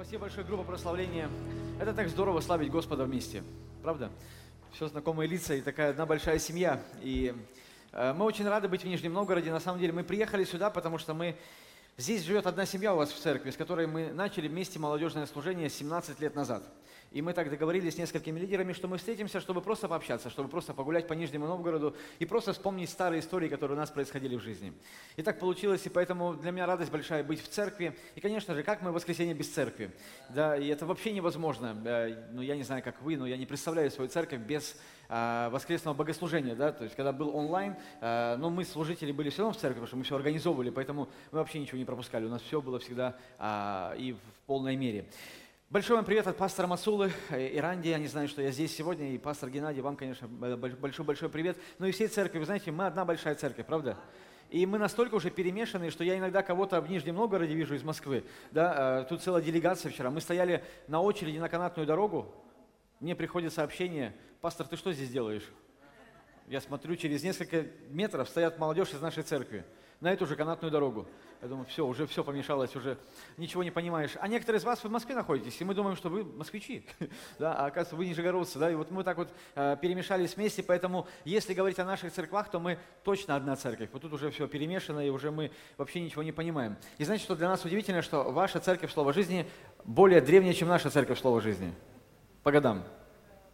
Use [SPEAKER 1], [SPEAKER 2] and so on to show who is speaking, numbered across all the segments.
[SPEAKER 1] Спасибо большое, группа прославления. Это так здорово славить Господа вместе, правда? Все знакомые лица и такая одна большая семья. И э, мы очень рады быть в Нижнем Новгороде. На самом деле мы приехали сюда, потому что мы Здесь живет одна семья у вас в церкви, с которой мы начали вместе молодежное служение 17 лет назад. И мы так договорились с несколькими лидерами, что мы встретимся, чтобы просто пообщаться, чтобы просто погулять по Нижнему Новгороду и просто вспомнить старые истории, которые у нас происходили в жизни. И так получилось, и поэтому для меня радость большая быть в церкви. И, конечно же, как мы в воскресенье без церкви? Да, и это вообще невозможно. Ну, я не знаю, как вы, но я не представляю свою церковь без а, воскресного богослужения, да, то есть когда был онлайн, а, но мы служители были все равно в церкви, потому что мы все организовывали, поэтому мы вообще ничего не пропускали, у нас все было всегда а, и в полной мере. Большой вам привет от пастора Масулы э, и Ранди. Они знают, что я здесь сегодня. И пастор Геннадий, вам, конечно, большой-большой привет. Ну и всей церкви. Вы знаете, мы одна большая церковь, правда? И мы настолько уже перемешаны, что я иногда кого-то в Нижнем Новгороде вижу из Москвы. Да, тут целая делегация вчера. Мы стояли на очереди на канатную дорогу. Мне приходит сообщение, пастор, ты что здесь делаешь? Я смотрю, через несколько метров стоят молодежь из нашей церкви на эту же канатную дорогу. Я думаю, все, уже все помешалось, уже ничего не понимаешь. А некоторые из вас в Москве находитесь, и мы думаем, что вы москвичи, да, а оказывается, вы нижегородцы, да, и вот мы так вот э, перемешались вместе, поэтому если говорить о наших церквах, то мы точно одна церковь. Вот тут уже все перемешано, и уже мы вообще ничего не понимаем. И знаете, что для нас удивительно, что ваша церковь Слова Жизни более древняя, чем наша церковь Слова Жизни. По годам.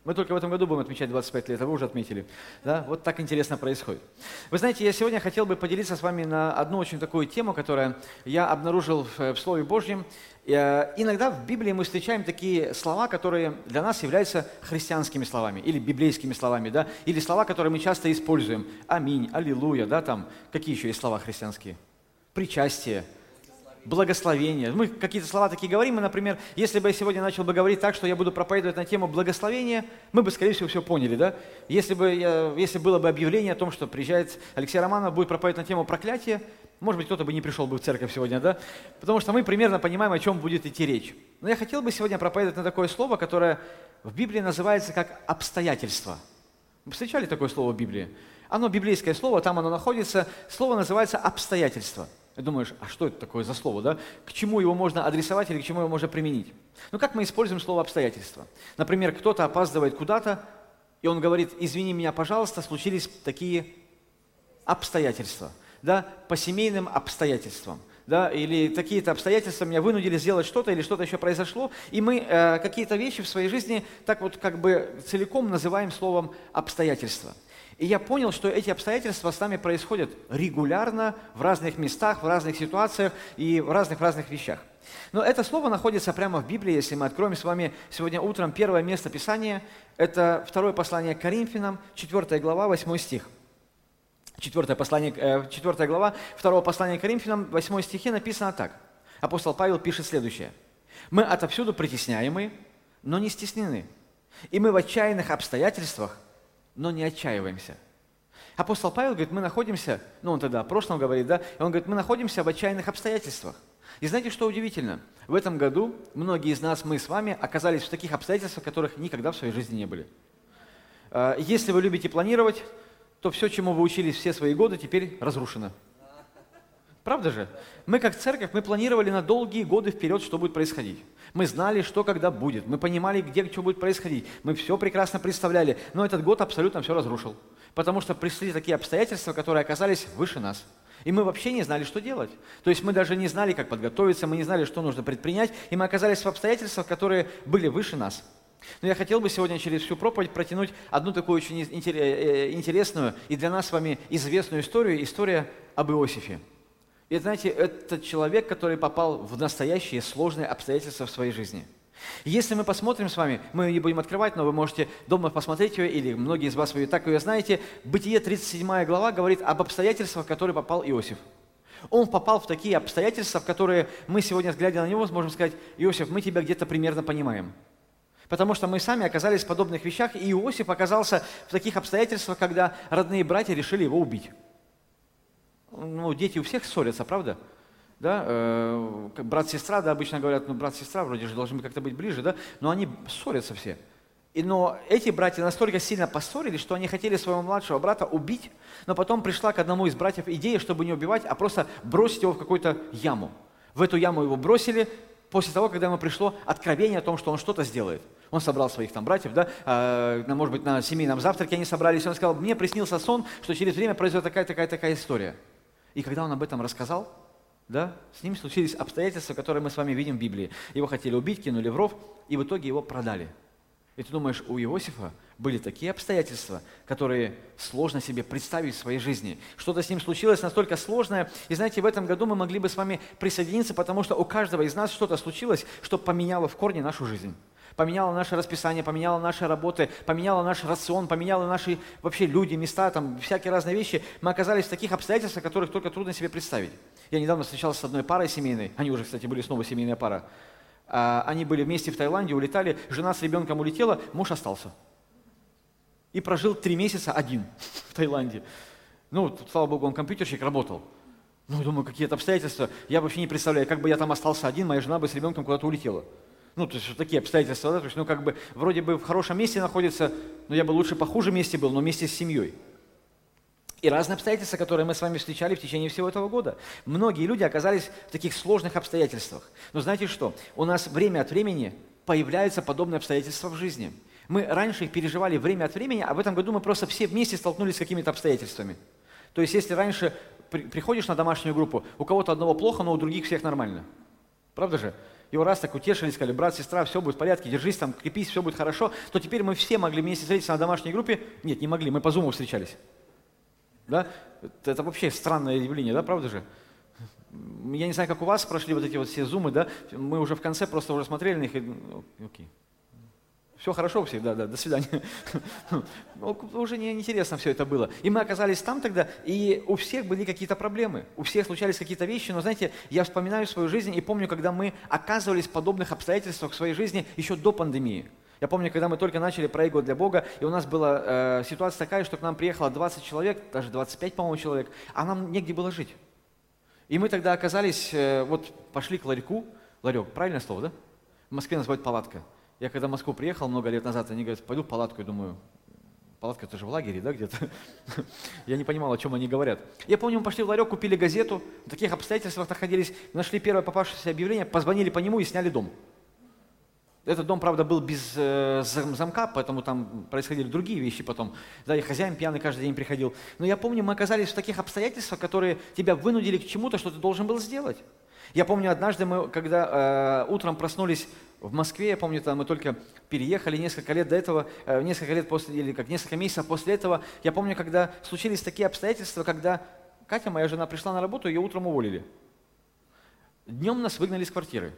[SPEAKER 1] Мы только в этом году будем отмечать 25 лет, а вы уже отметили. Да? Вот так интересно происходит. Вы знаете, я сегодня хотел бы поделиться с вами на одну очень такую тему, которую я обнаружил в Слове Божьем. Э, иногда в Библии мы встречаем такие слова, которые для нас являются христианскими словами или библейскими словами, да? или слова, которые мы часто используем. Аминь, аллилуйя, да, там. Какие еще есть слова христианские? Причастие, благословение. Мы какие-то слова такие говорим, и, например, если бы я сегодня начал бы говорить так, что я буду проповедовать на тему благословения, мы бы, скорее всего, все поняли, да? Если, бы я, если было бы объявление о том, что приезжает Алексей Романов, будет проповедовать на тему проклятия, может быть, кто-то бы не пришел бы в церковь сегодня, да? Потому что мы примерно понимаем, о чем будет идти речь. Но я хотел бы сегодня проповедовать на такое слово, которое в Библии называется как обстоятельство. Вы встречали такое слово в Библии? Оно библейское слово, там оно находится. Слово называется обстоятельство. И думаешь, а что это такое за слово, да? К чему его можно адресовать или к чему его можно применить? Ну, как мы используем слово обстоятельства? Например, кто-то опаздывает куда-то, и он говорит, извини меня, пожалуйста, случились такие обстоятельства, да, по семейным обстоятельствам, да, или такие-то обстоятельства меня вынудили сделать что-то, или что-то еще произошло, и мы э, какие-то вещи в своей жизни так вот как бы целиком называем словом обстоятельства. И я понял, что эти обстоятельства с нами происходят регулярно, в разных местах, в разных ситуациях и в разных-разных вещах. Но это слово находится прямо в Библии, если мы откроем с вами сегодня утром первое место Писания. Это второе послание к Коринфянам, 4 глава, 8 стих. 4, послание, 4 э, глава второго послания к Коринфянам, 8 стихе написано так. Апостол Павел пишет следующее. «Мы отовсюду притесняемы, но не стеснены, и мы в отчаянных обстоятельствах, но не отчаиваемся. Апостол Павел говорит, мы находимся, ну он тогда о прошлом говорит, да, и он говорит, мы находимся в отчаянных обстоятельствах. И знаете, что удивительно? В этом году многие из нас, мы с вами, оказались в таких обстоятельствах, которых никогда в своей жизни не были. А, если вы любите планировать, то все, чему вы учились все свои годы, теперь разрушено. Правда же? Мы как церковь, мы планировали на долгие годы вперед, что будет происходить. Мы знали, что когда будет. Мы понимали, где что будет происходить. Мы все прекрасно представляли. Но этот год абсолютно все разрушил. Потому что пришли такие обстоятельства, которые оказались выше нас. И мы вообще не знали, что делать. То есть мы даже не знали, как подготовиться, мы не знали, что нужно предпринять, и мы оказались в обстоятельствах, которые были выше нас. Но я хотел бы сегодня через всю проповедь протянуть одну такую очень э, э, интересную и для нас с вами известную историю, история об Иосифе. И знаете, это человек, который попал в настоящие сложные обстоятельства в своей жизни. Если мы посмотрим с вами, мы ее не будем открывать, но вы можете дома посмотреть ее, или многие из вас вы так ее знаете, Бытие 37 глава говорит об обстоятельствах, в которые попал Иосиф. Он попал в такие обстоятельства, в которые мы сегодня, глядя на него, сможем сказать, Иосиф, мы тебя где-то примерно понимаем. Потому что мы сами оказались в подобных вещах, и Иосиф оказался в таких обстоятельствах, когда родные братья решили его убить ну, дети у всех ссорятся, правда? Да, э, брат-сестра, да, обычно говорят, ну, брат-сестра вроде же должны как-то быть ближе, да, но они ссорятся все. И, но эти братья настолько сильно поссорились, что они хотели своего младшего брата убить, но потом пришла к одному из братьев идея, чтобы не убивать, а просто бросить его в какую-то яму. В эту яму его бросили, после того, когда ему пришло откровение о том, что он что-то сделает. Он собрал своих там братьев, да, э, может быть, на семейном завтраке они собрались, он сказал, мне приснился сон, что через время произойдет такая, такая, такая история. И когда он об этом рассказал, да, с ним случились обстоятельства, которые мы с вами видим в Библии. Его хотели убить, кинули в ров, и в итоге его продали. И ты думаешь, у Иосифа были такие обстоятельства, которые сложно себе представить в своей жизни. Что-то с ним случилось настолько сложное. И знаете, в этом году мы могли бы с вами присоединиться, потому что у каждого из нас что-то случилось, что поменяло в корне нашу жизнь поменяло наше расписание, поменяло наши работы, поменяло наш рацион, поменяло наши вообще люди, места, там всякие разные вещи. Мы оказались в таких обстоятельствах, которых только трудно себе представить. Я недавно встречался с одной парой семейной, они уже, кстати, были снова семейная пара. А, они были вместе в Таиланде, улетали, жена с ребенком улетела, муж остался. И прожил три месяца один в Таиланде. Ну, тут, слава богу, он компьютерщик, работал. Ну, думаю, какие-то обстоятельства. Я вообще не представляю, как бы я там остался один, моя жена бы с ребенком куда-то улетела. Ну, то есть вот такие обстоятельства, да, то есть, ну, как бы, вроде бы в хорошем месте находится, но я бы лучше похуже месте был, но вместе с семьей и разные обстоятельства, которые мы с вами встречали в течение всего этого года. Многие люди оказались в таких сложных обстоятельствах. Но знаете что? У нас время от времени появляются подобные обстоятельства в жизни. Мы раньше их переживали время от времени, а в этом году мы просто все вместе столкнулись с какими-то обстоятельствами. То есть если раньше при, приходишь на домашнюю группу, у кого-то одного плохо, но у других всех нормально. Правда же? Его раз так утешили, сказали, брат, сестра, все будет в порядке, держись там, крепись, все будет хорошо, то теперь мы все могли вместе встретиться на домашней группе. Нет, не могли, мы по зуму встречались. Да? Это вообще странное явление, да, правда же? Я не знаю, как у вас прошли вот эти вот все зумы, да? Мы уже в конце просто уже смотрели на них и, ну, окей. Все хорошо у всех, да, да, до свидания. Ну, уже не интересно все это было. И мы оказались там тогда, и у всех были какие-то проблемы, у всех случались какие-то вещи, но знаете, я вспоминаю свою жизнь и помню, когда мы оказывались в подобных обстоятельствах в своей жизни еще до пандемии. Я помню, когда мы только начали проигрывать для Бога, и у нас была э, ситуация такая, что к нам приехало 20 человек, даже 25, по-моему, человек, а нам негде было жить. И мы тогда оказались, э, вот пошли к ларьку, ларек, правильное слово, да? В Москве называют палатка. Я когда в Москву приехал много лет назад, они говорят, пойду в палатку, я думаю, палатка это же в лагере, да, где-то? Я не понимал, о чем они говорят. Я помню, мы пошли в ларек, купили газету, в таких обстоятельствах находились, нашли первое попавшееся объявление, позвонили по нему и сняли дом. Этот дом, правда, был без э, замка, поэтому там происходили другие вещи потом. Да, и хозяин пьяный каждый день приходил. Но я помню, мы оказались в таких обстоятельствах, которые тебя вынудили к чему-то, что ты должен был сделать. Я помню, однажды мы, когда э, утром проснулись в Москве, я помню, там мы только переехали несколько лет до этого, э, несколько лет после, или как несколько месяцев после этого, я помню, когда случились такие обстоятельства, когда Катя, моя жена, пришла на работу, ее утром уволили. Днем нас выгнали из квартиры.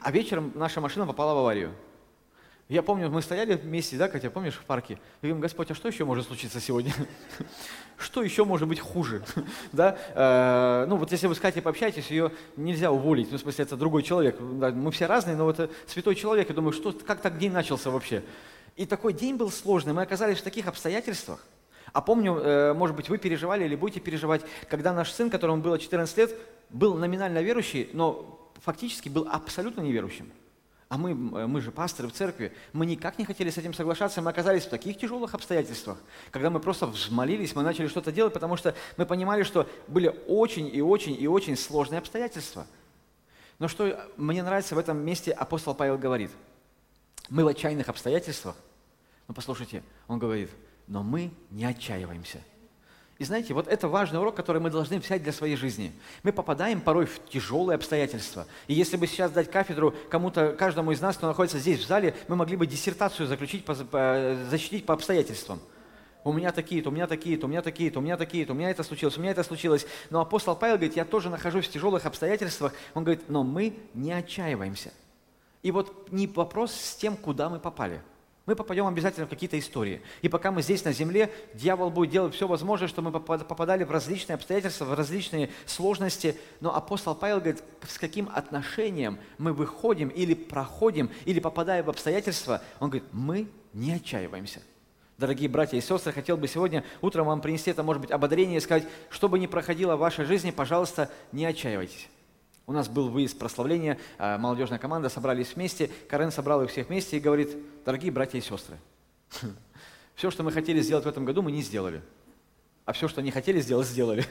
[SPEAKER 1] А вечером наша машина попала в аварию. Я помню, мы стояли вместе, да, Катя, помнишь, в парке? И говорим, Господь, а что еще может случиться сегодня? Что еще может быть хуже? да? Э, ну, вот если вы с Катей пообщаетесь, ее нельзя уволить. Ну, в смысле, это другой человек. Мы все разные, но это святой человек. Я думаю, что, как так день начался вообще? И такой день был сложный. Мы оказались в таких обстоятельствах. А помню, э, может быть, вы переживали или будете переживать, когда наш сын, которому было 14 лет, был номинально верующий, но фактически был абсолютно неверующим. А мы, мы же пасторы в церкви, мы никак не хотели с этим соглашаться, мы оказались в таких тяжелых обстоятельствах, когда мы просто взмолились, мы начали что-то делать, потому что мы понимали, что были очень и очень и очень сложные обстоятельства. Но что мне нравится в этом месте апостол Павел говорит, мы в отчаянных обстоятельствах, но послушайте, он говорит, но мы не отчаиваемся – и знаете, вот это важный урок, который мы должны взять для своей жизни. Мы попадаем порой в тяжелые обстоятельства. И если бы сейчас дать кафедру кому-то, каждому из нас, кто находится здесь, в зале, мы могли бы диссертацию заключить, по, по, защитить по обстоятельствам. У меня такие-то, у меня такие-то, у меня такие-то, у меня такие-то, у меня это случилось, у меня это случилось. Но апостол Павел говорит, я тоже нахожусь в тяжелых обстоятельствах. Он говорит, но мы не отчаиваемся. И вот не вопрос с тем, куда мы попали – мы попадем обязательно в какие-то истории. И пока мы здесь на земле, дьявол будет делать все возможное, чтобы мы попадали в различные обстоятельства, в различные сложности. Но апостол Павел говорит, с каким отношением мы выходим или проходим, или попадаем в обстоятельства, он говорит, мы не отчаиваемся. Дорогие братья и сестры, хотел бы сегодня утром вам принести это, может быть, ободрение и сказать, что бы ни проходило в вашей жизни, пожалуйста, не отчаивайтесь. У нас был выезд прославления, а, молодежная команда, собрались вместе, Карен собрал их всех вместе и говорит, дорогие братья и сестры, все, что мы хотели сделать в этом году, мы не сделали. а все, что они хотели сделать, сделали.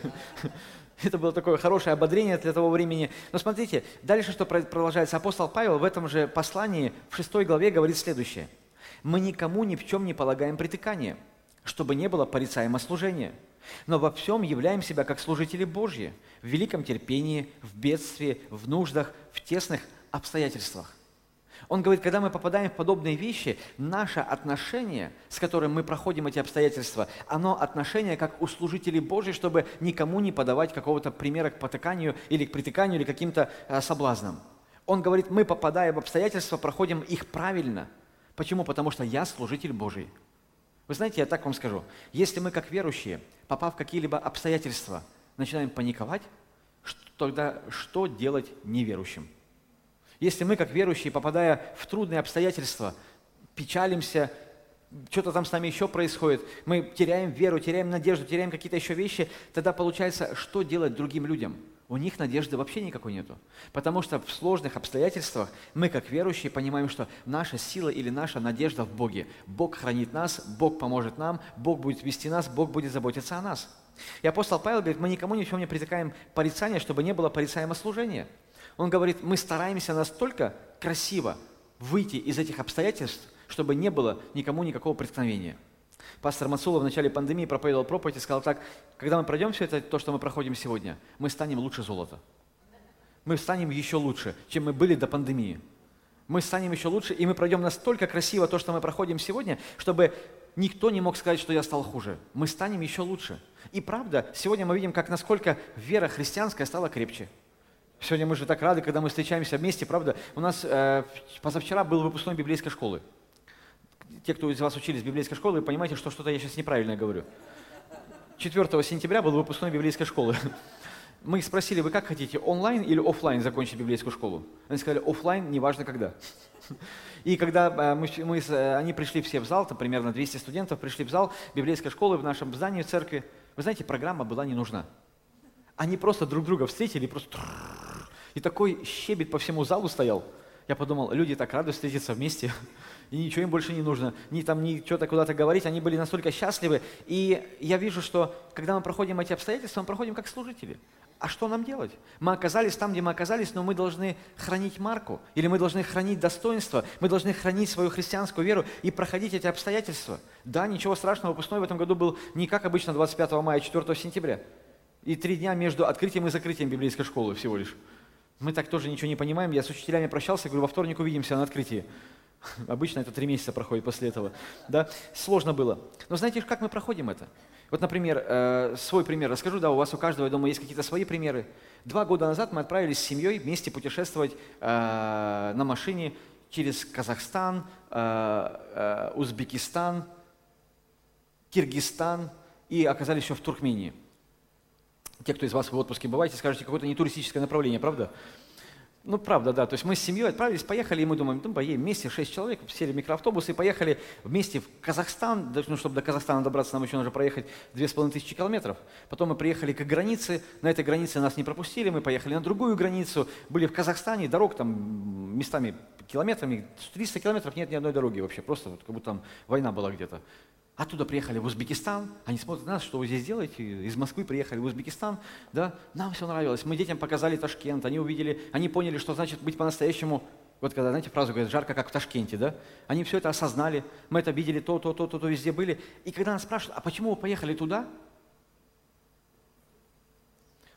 [SPEAKER 1] Это было такое хорошее ободрение для того времени. Но смотрите, дальше что продолжается. Апостол Павел в этом же послании в 6 главе говорит следующее. «Мы никому ни в чем не полагаем притыкания, чтобы не было порицаемо служения, но во всем являем себя как служители Божьи, в великом терпении, в бедствии, в нуждах, в тесных обстоятельствах». Он говорит, когда мы попадаем в подобные вещи, наше отношение, с которым мы проходим эти обстоятельства, оно отношение как у служителей Божьих, чтобы никому не подавать какого-то примера к потыканию или к притыканию или каким-то э, соблазнам. Он говорит, мы, попадая в обстоятельства, проходим их правильно. Почему? Потому что я служитель Божий. Вы знаете, я так вам скажу, если мы как верующие, попав в какие-либо обстоятельства, начинаем паниковать, тогда что делать неверующим? Если мы, как верующие, попадая в трудные обстоятельства, печалимся, что-то там с нами еще происходит, мы теряем веру, теряем надежду, теряем какие-то еще вещи, тогда получается, что делать другим людям? У них надежды вообще никакой нету. Потому что в сложных обстоятельствах мы, как верующие, понимаем, что наша сила или наша надежда в Боге. Бог хранит нас, Бог поможет нам, Бог будет вести нас, Бог будет заботиться о нас. И апостол Павел говорит, мы никому ни не притыкаем порицания, чтобы не было порицаемо служения. Он говорит, мы стараемся настолько красиво выйти из этих обстоятельств, чтобы не было никому никакого преткновения. Пастор Мацула в начале пандемии проповедовал проповедь и сказал так, когда мы пройдем все это, то, что мы проходим сегодня, мы станем лучше золота. Мы станем еще лучше, чем мы были до пандемии. Мы станем еще лучше, и мы пройдем настолько красиво то, что мы проходим сегодня, чтобы никто не мог сказать, что я стал хуже. Мы станем еще лучше. И правда, сегодня мы видим, как насколько вера христианская стала крепче. Сегодня мы же так рады, когда мы встречаемся вместе, правда? У нас э, позавчера был выпускной библейской школы. Те, кто из вас учились в библейской школе, вы понимаете, что что-то я сейчас неправильно говорю. 4 сентября был выпускной библейской школы. Мы их спросили, вы как хотите, онлайн или офлайн закончить библейскую школу? Они сказали, офлайн, неважно когда. И когда э, мы, мы, э, они пришли все в зал, там примерно 200 студентов пришли в зал библейской школы в нашем здании в церкви, вы знаете, программа была не нужна. Они просто друг друга встретили, просто и такой щебет по всему залу стоял. Я подумал, люди так рады встретиться вместе, и ничего им больше не нужно, ни там, ни что-то куда-то говорить, они были настолько счастливы. И я вижу, что когда мы проходим эти обстоятельства, мы проходим как служители. А что нам делать? Мы оказались там, где мы оказались, но мы должны хранить марку, или мы должны хранить достоинство, мы должны хранить свою христианскую веру и проходить эти обстоятельства. Да, ничего страшного, выпускной в этом году был не как обычно 25 мая, 4 сентября. И три дня между открытием и закрытием библейской школы всего лишь. Мы так тоже ничего не понимаем. Я с учителями прощался, говорю, во вторник увидимся на открытии. Обычно это три месяца проходит после этого. Да? Сложно было. Но знаете, как мы проходим это? Вот, например, э, свой пример расскажу. Да, у вас у каждого, я думаю, есть какие-то свои примеры. Два года назад мы отправились с семьей вместе путешествовать э, на машине через Казахстан, э, Узбекистан, Киргизстан и оказались еще в Туркмении те, кто из вас в отпуске бываете, скажете, какое-то не туристическое направление, правда? Ну, правда, да. То есть мы с семьей отправились, поехали, и мы думаем, ну, поедем вместе, шесть человек, сели в микроавтобус и поехали вместе в Казахстан. Ну, чтобы до Казахстана добраться, нам еще нужно проехать две с половиной тысячи километров. Потом мы приехали к границе, на этой границе нас не пропустили, мы поехали на другую границу, были в Казахстане, дорог там местами километрами, 300 километров нет ни одной дороги вообще, просто вот как будто там война была где-то. Оттуда приехали в Узбекистан, они смотрят на нас, что вы здесь делаете, из Москвы приехали в Узбекистан, да, нам все нравилось, мы детям показали Ташкент, они увидели, они поняли, что значит быть по-настоящему, вот когда, знаете, фразу говорят, жарко, как в Ташкенте, да, они все это осознали, мы это видели, то, то, то, то, то, везде были, и когда нас спрашивают, а почему вы поехали туда,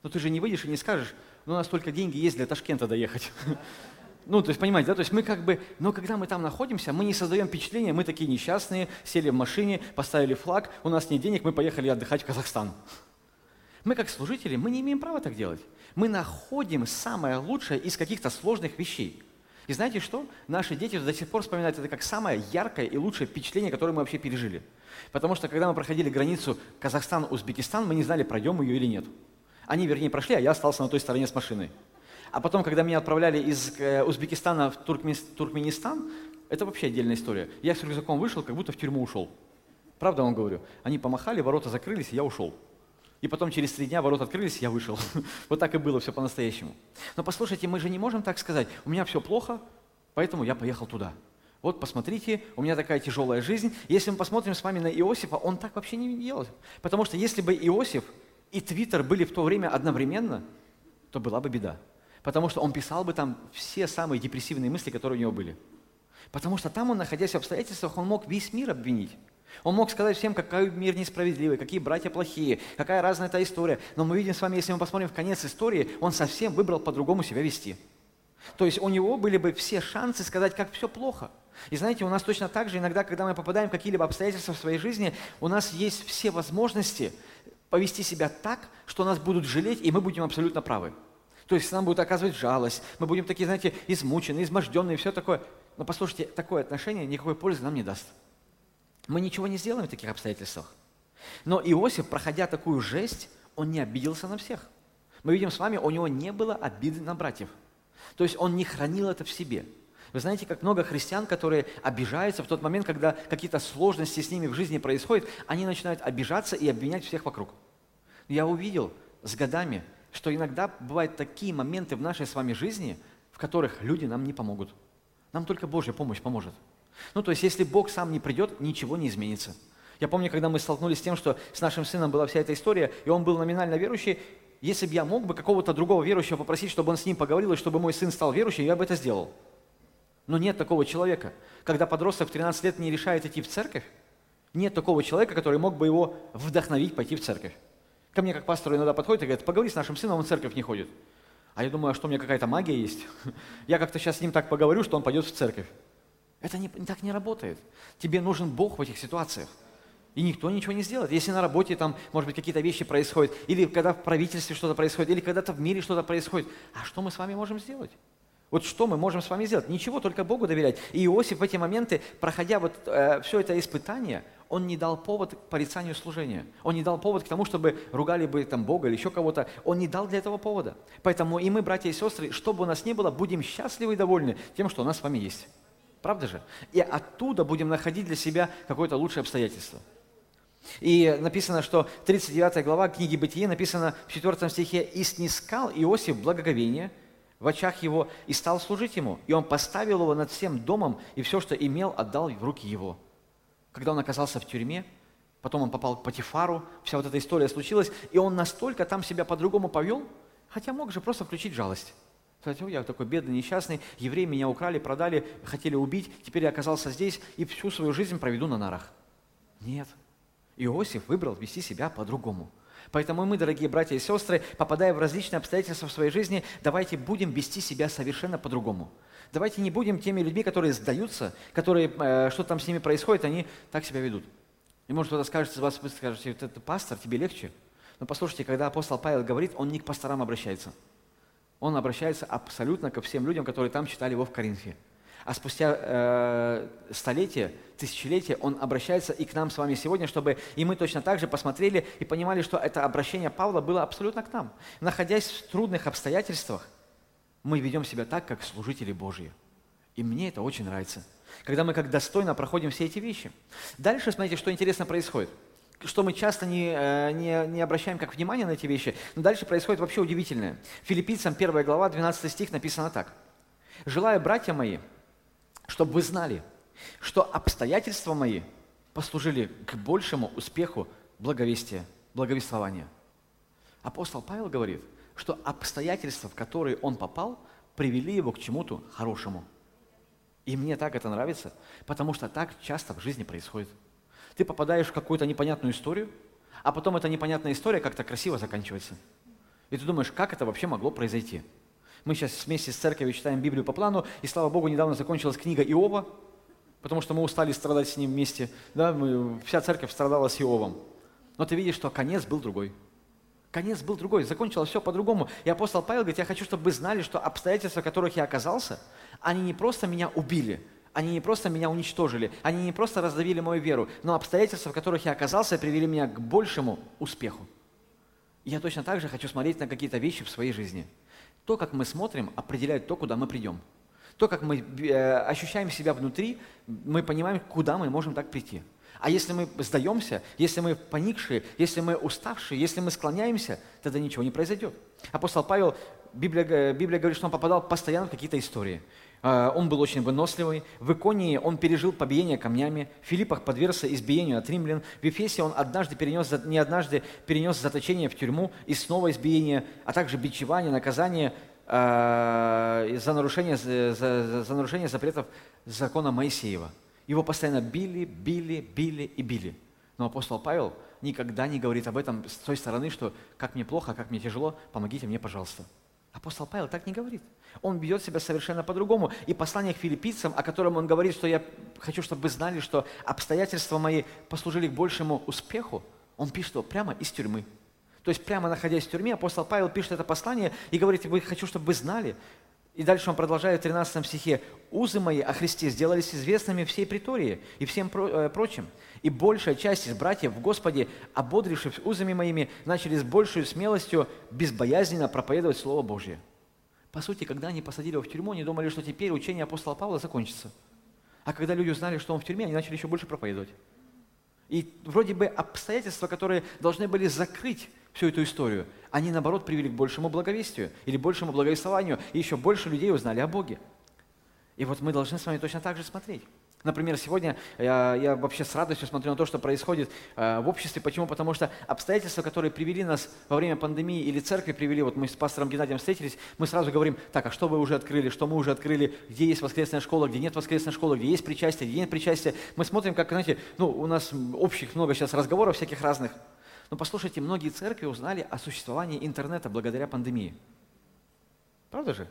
[SPEAKER 1] ну ты же не выйдешь и не скажешь, ну у нас только деньги есть для Ташкента доехать. Ну, то есть, понимаете, да, то есть мы как бы, но когда мы там находимся, мы не создаем впечатление, мы такие несчастные, сели в машине, поставили флаг, у нас нет денег, мы поехали отдыхать в Казахстан. Мы как служители, мы не имеем права так делать. Мы находим самое лучшее из каких-то сложных вещей. И знаете что? Наши дети до сих пор вспоминают это как самое яркое и лучшее впечатление, которое мы вообще пережили. Потому что когда мы проходили границу Казахстан-Узбекистан, мы не знали, пройдем ее или нет. Они, вернее, прошли, а я остался на той стороне с машиной. А потом, когда меня отправляли из э, Узбекистана в Туркменистан, это вообще отдельная история. Я с рюкзаком вышел, как будто в тюрьму ушел. Правда вам говорю? Они помахали, ворота закрылись, и я ушел. И потом через три дня ворота открылись, я вышел. вот так и было все по-настоящему. Но послушайте, мы же не можем так сказать, у меня все плохо, поэтому я поехал туда. Вот посмотрите, у меня такая тяжелая жизнь. Если мы посмотрим с вами на Иосифа, он так вообще не делал. Потому что если бы Иосиф и Твиттер были в то время одновременно, то была бы беда. Потому что он писал бы там все самые депрессивные мысли, которые у него были. Потому что там он, находясь в обстоятельствах, он мог весь мир обвинить. Он мог сказать всем, какой мир несправедливый, какие братья плохие, какая разная эта история. Но мы видим с вами, если мы посмотрим в конец истории, он совсем выбрал по-другому себя вести. То есть у него были бы все шансы сказать, как все плохо – и знаете, у нас точно так же иногда, когда мы попадаем в какие-либо обстоятельства в своей жизни, у нас есть все возможности повести себя так, что нас будут жалеть, и мы будем абсолютно правы. То есть нам будут оказывать жалость, мы будем такие, знаете, измученные, изможденные, все такое. Но послушайте, такое отношение никакой пользы нам не даст. Мы ничего не сделаем в таких обстоятельствах. Но Иосиф, проходя такую жесть, он не обиделся на всех. Мы видим с вами, у него не было обиды на братьев. То есть он не хранил это в себе. Вы знаете, как много христиан, которые обижаются в тот момент, когда какие-то сложности с ними в жизни происходят, они начинают обижаться и обвинять всех вокруг. Я увидел с годами, что иногда бывают такие моменты в нашей с вами жизни, в которых люди нам не помогут. Нам только Божья помощь поможет. Ну, то есть, если Бог сам не придет, ничего не изменится. Я помню, когда мы столкнулись с тем, что с нашим сыном была вся эта история, и он был номинально верующий, если бы я мог бы какого-то другого верующего попросить, чтобы он с ним поговорил, и чтобы мой сын стал верующим, я бы это сделал. Но нет такого человека. Когда подросток в 13 лет не решает идти в церковь, нет такого человека, который мог бы его вдохновить пойти в церковь. Ко мне как пастор иногда подходит и говорит, поговори с нашим сыном, он в церковь не ходит. А я думаю, а что у меня какая-то магия есть? Я как-то сейчас с ним так поговорю, что он пойдет в церковь. Это не, так не работает. Тебе нужен Бог в этих ситуациях. И никто ничего не сделает. Если на работе там, может быть, какие-то вещи происходят, или когда в правительстве что-то происходит, или когда-то в мире что-то происходит, а что мы с вами можем сделать? Вот что мы можем с вами сделать? Ничего, только Богу доверять. И Иосиф в эти моменты, проходя вот э, все это испытание, он не дал повод к порицанию служения. Он не дал повод к тому, чтобы ругали бы там Бога или еще кого-то. Он не дал для этого повода. Поэтому и мы, братья и сестры, что бы у нас ни было, будем счастливы и довольны тем, что у нас с вами есть. Правда же? И оттуда будем находить для себя какое-то лучшее обстоятельство. И написано, что 39 глава книги Бытия написано в 4 стихе «И снискал Иосиф благоговение, в очах его и стал служить ему. И он поставил его над всем домом, и все, что имел, отдал в руки его. Когда он оказался в тюрьме, потом он попал к Патифару, вся вот эта история случилась, и он настолько там себя по-другому повел, хотя мог же просто включить жалость. Сказать, я такой бедный, несчастный, евреи меня украли, продали, хотели убить, теперь я оказался здесь и всю свою жизнь проведу на нарах. Нет. Иосиф выбрал вести себя по-другому. Поэтому мы, дорогие братья и сестры, попадая в различные обстоятельства в своей жизни, давайте будем вести себя совершенно по-другому. Давайте не будем теми людьми, которые сдаются, которые, э, что там с ними происходит, они так себя ведут. И может кто-то скажет из вас, вы скажете, вот это пастор, тебе легче. Но послушайте, когда апостол Павел говорит, он не к пасторам обращается. Он обращается абсолютно ко всем людям, которые там читали его в Коринфе а спустя э, столетия, тысячелетия он обращается и к нам с вами сегодня, чтобы и мы точно так же посмотрели и понимали, что это обращение Павла было абсолютно к нам. Находясь в трудных обстоятельствах, мы ведем себя так, как служители Божьи. И мне это очень нравится. Когда мы как достойно проходим все эти вещи. Дальше, смотрите, что интересно происходит что мы часто не, э, не, не обращаем как внимание на эти вещи, но дальше происходит вообще удивительное. Филиппийцам 1 глава, 12 стих написано так. «Желаю, братья мои, чтобы вы знали, что обстоятельства мои послужили к большему успеху благовестия, благовествования. Апостол Павел говорит, что обстоятельства, в которые он попал, привели его к чему-то хорошему. И мне так это нравится, потому что так часто в жизни происходит. Ты попадаешь в какую-то непонятную историю, а потом эта непонятная история как-то красиво заканчивается. И ты думаешь, как это вообще могло произойти? Мы сейчас вместе с церковью читаем Библию по плану, и слава Богу, недавно закончилась книга Иова, потому что мы устали страдать с ним вместе. Да, мы, вся церковь страдала с Иовом. Но ты видишь, что конец был другой. Конец был другой, закончилось все по-другому. И апостол Павел говорит, я хочу, чтобы вы знали, что обстоятельства, в которых я оказался, они не просто меня убили, они не просто меня уничтожили, они не просто раздавили мою веру, но обстоятельства, в которых я оказался, привели меня к большему успеху. Я точно так же хочу смотреть на какие-то вещи в своей жизни – то, как мы смотрим, определяет то, куда мы придем. То, как мы э, ощущаем себя внутри, мы понимаем, куда мы можем так прийти. А если мы сдаемся, если мы поникшие, если мы уставшие, если мы склоняемся, тогда ничего не произойдет. Апостол Павел, Библия, Библия говорит, что он попадал постоянно в какие-то истории. А, он был очень выносливый. В Иконии он пережил побиение камнями. В Филиппах подвергся избиению от римлян. В Ефесе он однажды перенес, не однажды перенес заточение в тюрьму и снова избиение, а также бичевание, наказание э, за, нарушение, за, за, за нарушение запретов закона Моисеева. Его постоянно били, били, били и били. Но апостол Павел никогда не говорит об этом с той стороны, что как мне плохо, как мне тяжело, помогите мне, пожалуйста. Апостол Павел так не говорит. Он ведет себя совершенно по-другому. И послание к филиппийцам, о котором он говорит, что я хочу, чтобы вы знали, что обстоятельства мои послужили к большему успеху, он пишет его прямо из тюрьмы. То есть прямо находясь в тюрьме, апостол Павел пишет это послание и говорит, я хочу, чтобы вы знали. И дальше он продолжает в 13 стихе. «Узы мои о Христе сделались известными всей притории и всем э, прочим. И большая часть из братьев в Господе, ободрившись узами моими, начали с большей смелостью безбоязненно проповедовать Слово Божье. По сути, когда они посадили его в тюрьму, они думали, что теперь учение апостола Павла закончится. А когда люди узнали, что он в тюрьме, они начали еще больше проповедовать. И вроде бы обстоятельства, которые должны были закрыть всю эту историю, они, наоборот, привели к большему благовестию или большему благовествованию, и еще больше людей узнали о Боге. И вот мы должны с вами точно так же смотреть. Например, сегодня я, я вообще с радостью смотрю на то, что происходит э, в обществе. Почему? Потому что обстоятельства, которые привели нас во время пандемии или церкви привели, вот мы с пастором Геннадием встретились, мы сразу говорим, так, а что вы уже открыли, что мы уже открыли, где есть воскресная школа, где нет воскресной школы, где есть причастие, где нет причастия. Мы смотрим, как, знаете, ну, у нас общих много сейчас разговоров всяких разных. Но послушайте, многие церкви узнали о существовании интернета благодаря пандемии. Правда же?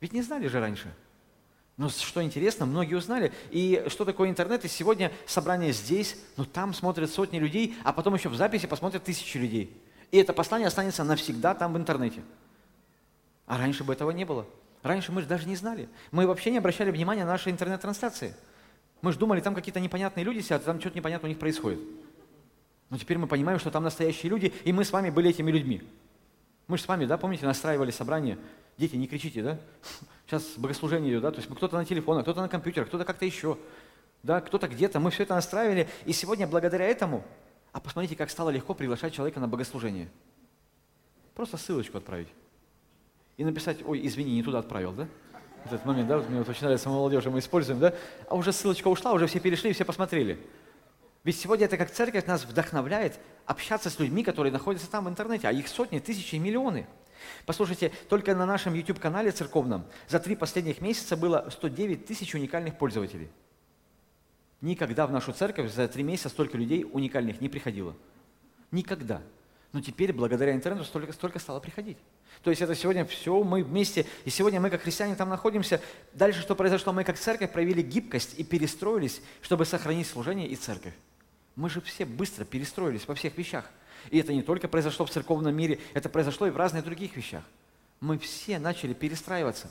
[SPEAKER 1] Ведь не знали же раньше. Но что интересно, многие узнали. И что такое интернет? И сегодня собрание здесь, но там смотрят сотни людей, а потом еще в записи посмотрят тысячи людей. И это послание останется навсегда там в интернете. А раньше бы этого не было. Раньше мы же даже не знали. Мы вообще не обращали внимания на наши интернет-трансляции. Мы же думали, там какие-то непонятные люди сидят, там что-то непонятное у них происходит. Но теперь мы понимаем, что там настоящие люди, и мы с вами были этими людьми. Мы же с вами, да, помните, настраивали собрание. Дети, не кричите, да? Сейчас богослужение идет, да, то есть кто-то на телефонах, кто-то на компьютерах, кто-то как-то еще, да, кто-то где-то. Мы все это настраивали, и сегодня благодаря этому, а посмотрите, как стало легко приглашать человека на богослужение. Просто ссылочку отправить. И написать, ой, извини, не туда отправил, да? Вот этот момент, да, вот мне вот очень нравится молодежи, мы используем, да? А уже ссылочка ушла, уже все перешли, все посмотрели. Ведь сегодня это как церковь нас вдохновляет общаться с людьми, которые находятся там в интернете, а их сотни, тысячи, миллионы – Послушайте, только на нашем YouTube-канале церковном за три последних месяца было 109 тысяч уникальных пользователей. Никогда в нашу церковь за три месяца столько людей уникальных не приходило. Никогда. Но теперь, благодаря интернету, столько, столько стало приходить. То есть это сегодня все, мы вместе, и сегодня мы как христиане там находимся. Дальше что произошло? Мы как церковь проявили гибкость и перестроились, чтобы сохранить служение и церковь. Мы же все быстро перестроились во всех вещах. И это не только произошло в церковном мире, это произошло и в разных других вещах. Мы все начали перестраиваться.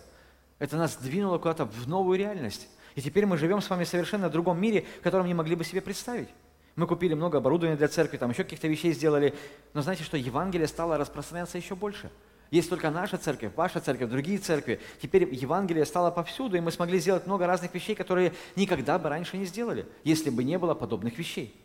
[SPEAKER 1] Это нас двинуло куда-то в новую реальность. И теперь мы живем с вами в совершенно другом мире, в котором не могли бы себе представить. Мы купили много оборудования для церкви, там еще каких-то вещей сделали. Но знаете, что Евангелие стало распространяться еще больше. Есть только наша церковь, ваша церковь, другие церкви. Теперь Евангелие стало повсюду, и мы смогли сделать много разных вещей, которые никогда бы раньше не сделали, если бы не было подобных вещей.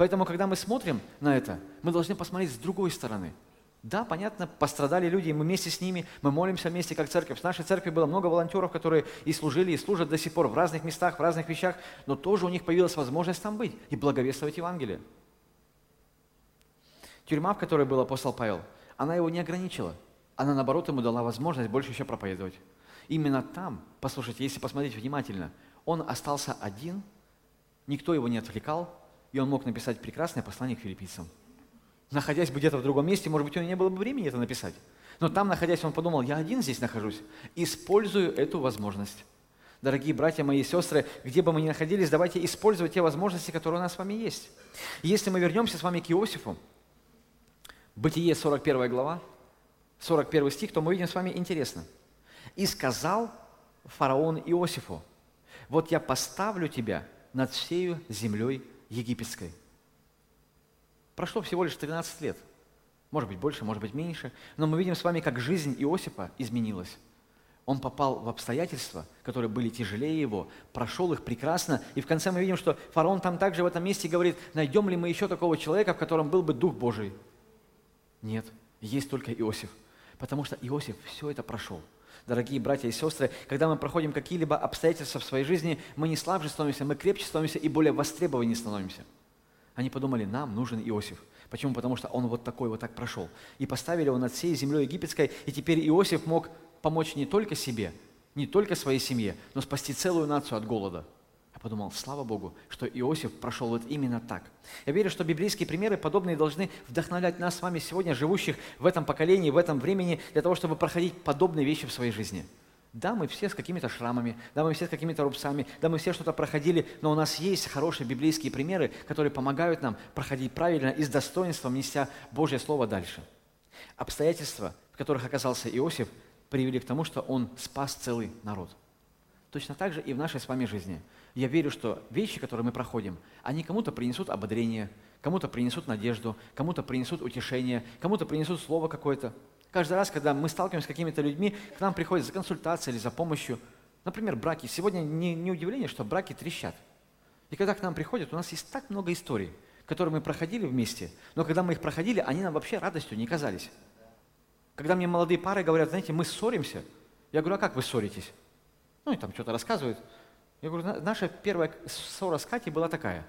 [SPEAKER 1] Поэтому, когда мы смотрим на это, мы должны посмотреть с другой стороны. Да, понятно, пострадали люди, и мы вместе с ними, мы молимся вместе как церковь. В нашей церкви было много волонтеров, которые и служили, и служат до сих пор в разных местах, в разных вещах, но тоже у них появилась возможность там быть и благовествовать Евангелие. Тюрьма, в которой был апостол Павел, она его не ограничила. Она, наоборот, ему дала возможность больше еще проповедовать. Именно там, послушайте, если посмотреть внимательно, он остался один, никто его не отвлекал, и он мог написать прекрасное послание к филиппийцам. Находясь бы где-то в другом месте, может быть, у него не было бы времени это написать. Но там, находясь, он подумал, я один здесь нахожусь, использую эту возможность. Дорогие братья мои и сестры, где бы мы ни находились, давайте использовать те возможности, которые у нас с вами есть. Если мы вернемся с вами к Иосифу, Бытие 41 глава, 41 стих, то мы видим с вами интересно. «И сказал фараон Иосифу, вот я поставлю тебя над всею землей египетской. Прошло всего лишь 13 лет. Может быть больше, может быть меньше. Но мы видим с вами, как жизнь Иосифа изменилась. Он попал в обстоятельства, которые были тяжелее его, прошел их прекрасно. И в конце мы видим, что фараон там также в этом месте говорит, найдем ли мы еще такого человека, в котором был бы Дух Божий. Нет, есть только Иосиф. Потому что Иосиф все это прошел. Дорогие братья и сестры, когда мы проходим какие-либо обстоятельства в своей жизни, мы не слабже становимся, мы крепче становимся и более востребованнее становимся. Они подумали, нам нужен Иосиф. Почему? Потому что он вот такой вот так прошел. И поставили его над всей землей египетской, и теперь Иосиф мог помочь не только себе, не только своей семье, но спасти целую нацию от голода. Подумал, слава Богу, что Иосиф прошел вот именно так. Я верю, что библейские примеры подобные должны вдохновлять нас с вами сегодня, живущих в этом поколении, в этом времени, для того, чтобы проходить подобные вещи в своей жизни. Да, мы все с какими-то шрамами, да, мы все с какими-то рубцами, да, мы все что-то проходили, но у нас есть хорошие библейские примеры, которые помогают нам проходить правильно и с достоинством, неся Божье Слово дальше. Обстоятельства, в которых оказался Иосиф, привели к тому, что он спас целый народ. Точно так же и в нашей с вами жизни. Я верю, что вещи, которые мы проходим, они кому-то принесут ободрение, кому-то принесут надежду, кому-то принесут утешение, кому-то принесут слово какое-то. Каждый раз, когда мы сталкиваемся с какими-то людьми, к нам приходят за консультацией или за помощью. Например, браки. Сегодня не, не удивление, что браки трещат. И когда к нам приходят, у нас есть так много историй, которые мы проходили вместе, но когда мы их проходили, они нам вообще радостью не казались. Когда мне молодые пары говорят, знаете, мы ссоримся, я говорю, а как вы ссоритесь? Ну и там что-то рассказывают. Я говорю, наша первая ссора с Катей была такая.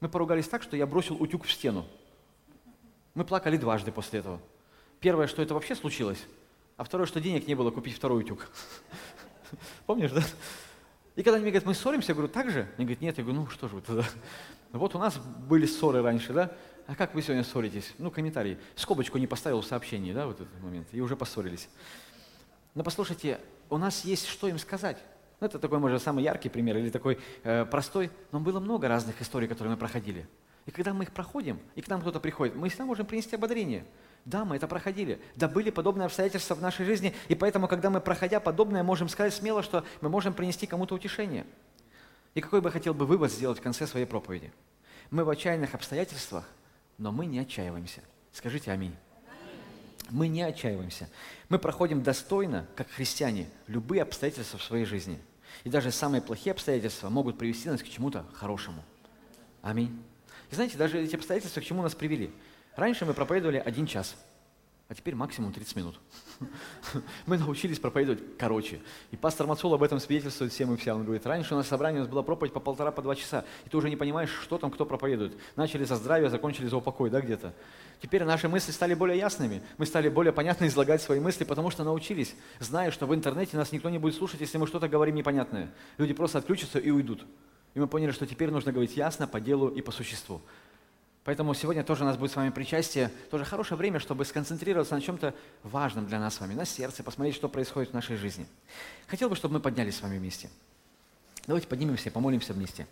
[SPEAKER 1] Мы поругались так, что я бросил утюг в стену. Мы плакали дважды после этого. Первое, что это вообще случилось, а второе, что денег не было купить второй утюг. Помнишь, да? И когда они мне говорят, мы ссоримся, я говорю, так же? Они говорят, нет. Я говорю, ну что же вы тогда? Вот у нас были ссоры раньше, да? А как вы сегодня ссоритесь? Ну, комментарий. Скобочку не поставил в сообщении, да, вот этот момент, и уже поссорились. Но послушайте, у нас есть что им сказать. Ну, это такой, может, самый яркий пример или такой э, простой, но было много разных историй, которые мы проходили. И когда мы их проходим, и к нам кто-то приходит, мы всегда можем принести ободрение. Да, мы это проходили. Да, были подобные обстоятельства в нашей жизни, и поэтому, когда мы, проходя подобное, можем сказать смело, что мы можем принести кому-то утешение. И какой бы хотел бы вывод сделать в конце своей проповеди? Мы в отчаянных обстоятельствах но мы не отчаиваемся. Скажите аминь. Мы не отчаиваемся. Мы проходим достойно, как христиане, любые обстоятельства в своей жизни. И даже самые плохие обстоятельства могут привести нас к чему-то хорошему. Аминь. И знаете, даже эти обстоятельства к чему нас привели? Раньше мы проповедовали один час – а теперь максимум 30 минут. Мы научились проповедовать короче. И пастор Мацул об этом свидетельствует всем и вся. Он говорит, раньше у нас собрание у нас была проповедь по полтора, по два часа, и ты уже не понимаешь, что там кто проповедует. Начали за здравие, закончили за упокой, да, где-то. Теперь наши мысли стали более ясными, мы стали более понятно излагать свои мысли, потому что научились, зная, что в интернете нас никто не будет слушать, если мы что-то говорим непонятное. Люди просто отключатся и уйдут. И мы поняли, что теперь нужно говорить ясно, по делу и по существу. Поэтому сегодня тоже у нас будет с вами причастие, тоже хорошее время, чтобы сконцентрироваться на чем-то важном для нас с вами, на сердце, посмотреть, что происходит в нашей жизни. Хотел бы, чтобы мы поднялись с вами вместе. Давайте поднимемся и помолимся вместе.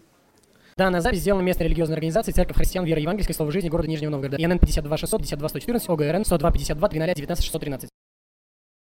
[SPEAKER 2] Данная запись сделана местной религиозной организацией Церковь Христиан Веры Евангельской Слова Жизни города Нижнего Новгорода. ИНН 52 600 52 114 ОГРН 102 52 13 19 613.